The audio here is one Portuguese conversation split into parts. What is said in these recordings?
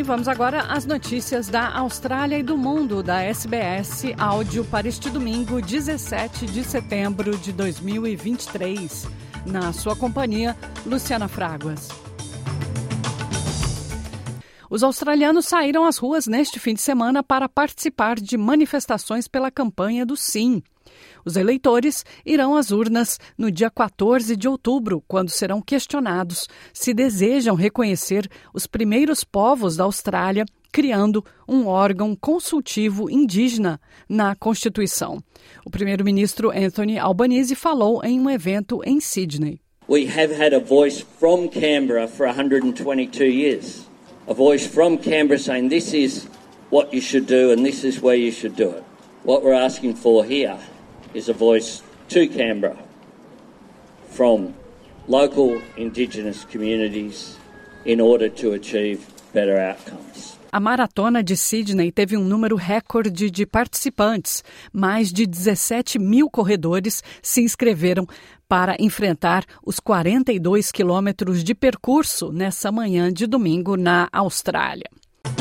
E vamos agora às notícias da Austrália e do mundo da SBS Áudio para este domingo, 17 de setembro de 2023. Na sua companhia, Luciana Fraguas. Os australianos saíram às ruas neste fim de semana para participar de manifestações pela campanha do Sim. Os eleitores irão às urnas no dia 14 de outubro, quando serão questionados se desejam reconhecer os primeiros povos da Austrália, criando um órgão consultivo indígena na Constituição. O primeiro-ministro Anthony Albanese falou em um evento em Sydney. We have had a voice from Canberra for 122 years. A voice from Canberra saying this is what you should do and this is where you should do it. What we're asking for here is a voice to Canberra from local Indigenous communities in order to achieve better outcomes. A maratona de Sydney teve um número recorde de participantes. Mais de 17 mil corredores se inscreveram para enfrentar os 42 quilômetros de percurso nessa manhã de domingo na Austrália.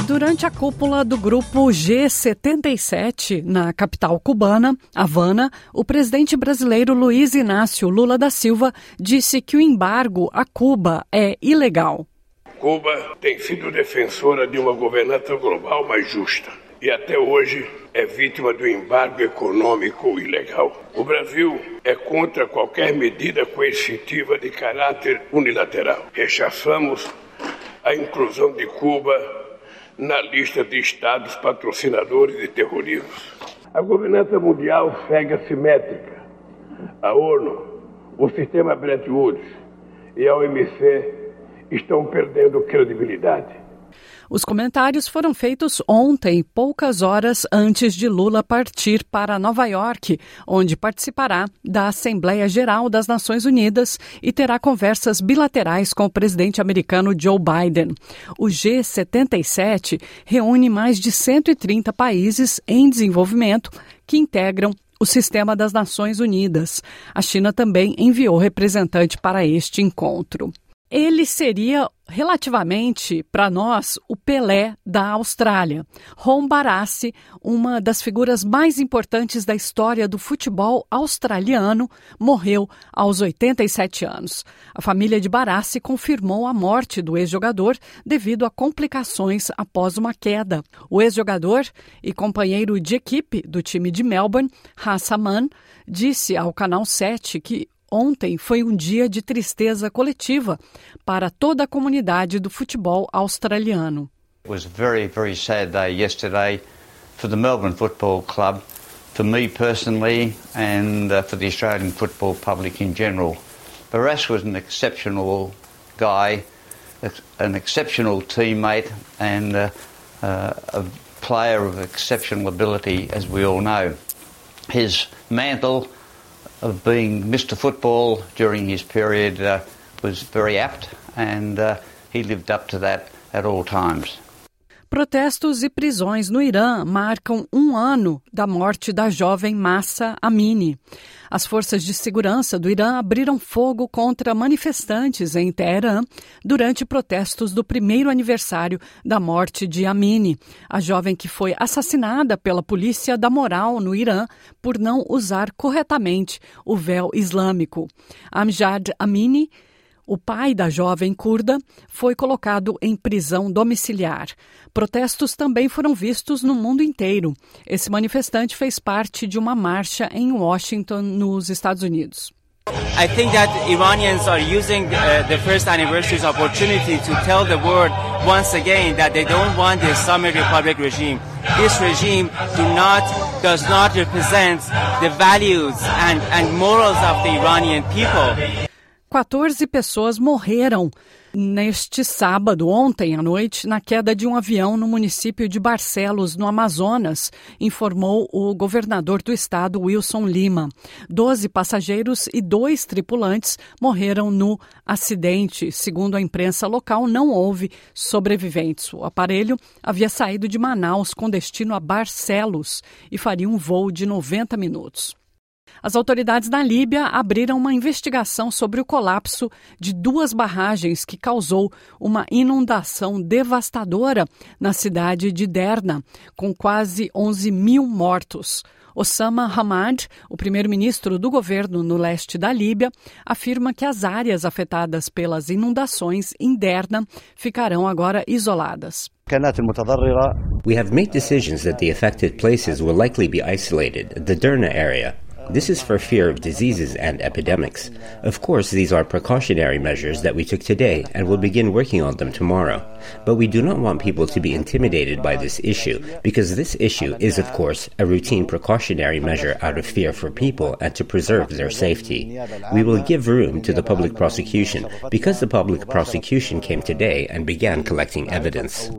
Durante a cúpula do grupo G77 na capital cubana, Havana, o presidente brasileiro Luiz Inácio Lula da Silva disse que o embargo a Cuba é ilegal. Cuba tem sido defensora de uma governança global mais justa e até hoje é vítima do embargo econômico ilegal. O Brasil é contra qualquer medida coercitiva de caráter unilateral. Rechaçamos a inclusão de Cuba na lista de estados patrocinadores de terrorismo. A governança mundial segue assimétrica. A ONU, o sistema Bretton Woods e a OMC estão perdendo credibilidade. Os comentários foram feitos ontem, poucas horas antes de Lula partir para Nova York, onde participará da Assembleia Geral das Nações Unidas e terá conversas bilaterais com o presidente americano Joe Biden. O G77 reúne mais de 130 países em desenvolvimento que integram o sistema das Nações Unidas. A China também enviou representante para este encontro. Ele seria relativamente para nós o Pelé da Austrália. Ron Barassi, uma das figuras mais importantes da história do futebol australiano, morreu aos 87 anos. A família de Barassi confirmou a morte do ex-jogador devido a complicações após uma queda. O ex-jogador e companheiro de equipe do time de Melbourne, Hassaman, disse ao canal 7 que Ontem foi um dia de tristeza coletiva para toda a comunidade do futebol australiano. It was a very, very sad day yesterday for the Melbourne Football Club, for me personally, and uh, for the Australian football public in general. Barras was an exceptional guy, an exceptional teammate, and uh, uh, a player of exceptional ability, as we all know. His mantle of being Mr. Football during his period uh, was very apt, and uh, he lived up to that at all times. Protestos e prisões no Irã marcam um ano da morte da jovem Massa Amini. As forças de segurança do Irã abriram fogo contra manifestantes em Teherã durante protestos do primeiro aniversário da morte de Amini, a jovem que foi assassinada pela polícia da moral no Irã por não usar corretamente o véu islâmico. Amjad Amini o pai da jovem curda foi colocado em prisão domiciliar. Protestos também foram vistos no mundo inteiro. Esse manifestante fez parte de uma marcha em Washington, nos Estados Unidos. I think that Iranians are using uh, the first anniversary's opportunity to tell the world once again that they don't want the Islamic Republic regime. This regime do not, does not represent the values and, and morals of the Iranian people. 14 pessoas morreram neste sábado, ontem à noite, na queda de um avião no município de Barcelos, no Amazonas, informou o governador do estado, Wilson Lima. Doze passageiros e dois tripulantes morreram no acidente. Segundo a imprensa local, não houve sobreviventes. O aparelho havia saído de Manaus com destino a Barcelos e faria um voo de 90 minutos. As autoridades na Líbia abriram uma investigação sobre o colapso de duas barragens que causou uma inundação devastadora na cidade de Derna, com quase 11 mil mortos. Osama Hamad, o primeiro-ministro do governo no leste da Líbia, afirma que as áreas afetadas pelas inundações em Derna ficarão agora isoladas. We have made decisions that the affected places will likely be isolated, the Derna area. This is for fear of diseases and epidemics. Of course, these are precautionary measures that we took today and will begin working on them tomorrow. But we do not want people to be intimidated by this issue because this issue is, of course, a routine precautionary measure out of fear for people and to preserve their safety. We will give room to the public prosecution because the public prosecution came today and began collecting evidence.